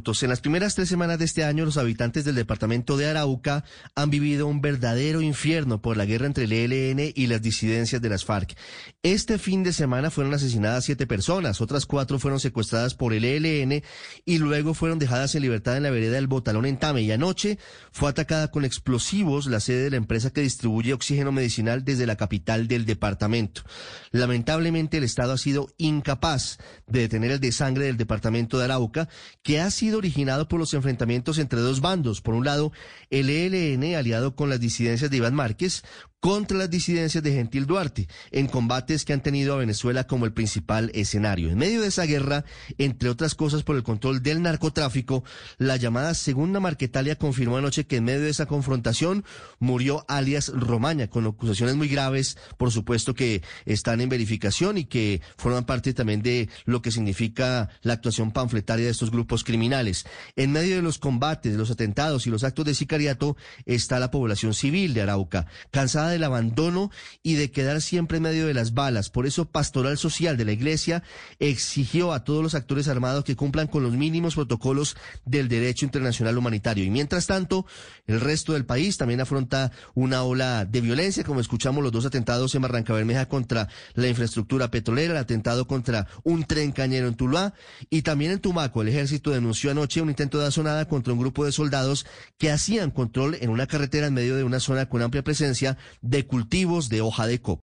En las primeras tres semanas de este año, los habitantes del departamento de Arauca han vivido un verdadero infierno por la guerra entre el ELN y las disidencias de las FARC. Este fin de semana fueron asesinadas siete personas, otras cuatro fueron secuestradas por el ELN y luego fueron dejadas en libertad en la vereda del Botalón en Tame. Y anoche fue atacada con explosivos la sede de la empresa que distribuye oxígeno medicinal desde la capital del departamento. Lamentablemente, el Estado ha sido incapaz de detener el desangre del departamento de Arauca, que ha sido originado por los enfrentamientos entre dos bandos. Por un lado, el ELN, aliado con las disidencias de Iván Márquez, contra las disidencias de Gentil Duarte, en combates que han tenido a Venezuela como el principal escenario. En medio de esa guerra, entre otras cosas por el control del narcotráfico, la llamada Segunda Marquetalia confirmó anoche que en medio de esa confrontación murió alias Romaña, con acusaciones muy graves, por supuesto que están en verificación y que forman parte también de lo que significa la actuación panfletaria de estos grupos criminales. En medio de los combates, de los atentados y los actos de sicariato está la población civil de Arauca, cansada del abandono y de quedar siempre en medio de las balas. Por eso Pastoral Social de la Iglesia exigió a todos los actores armados que cumplan con los mínimos protocolos del derecho internacional humanitario. Y mientras tanto, el resto del país también afronta una ola de violencia, como escuchamos los dos atentados en Barranca Bermeja contra la infraestructura petrolera, el atentado contra un tren cañero en Tuluá y también en Tumaco. El ejército denunció anoche un intento de asonada contra un grupo de soldados que hacían control en una carretera en medio de una zona con amplia presencia de cultivos de hoja de coco.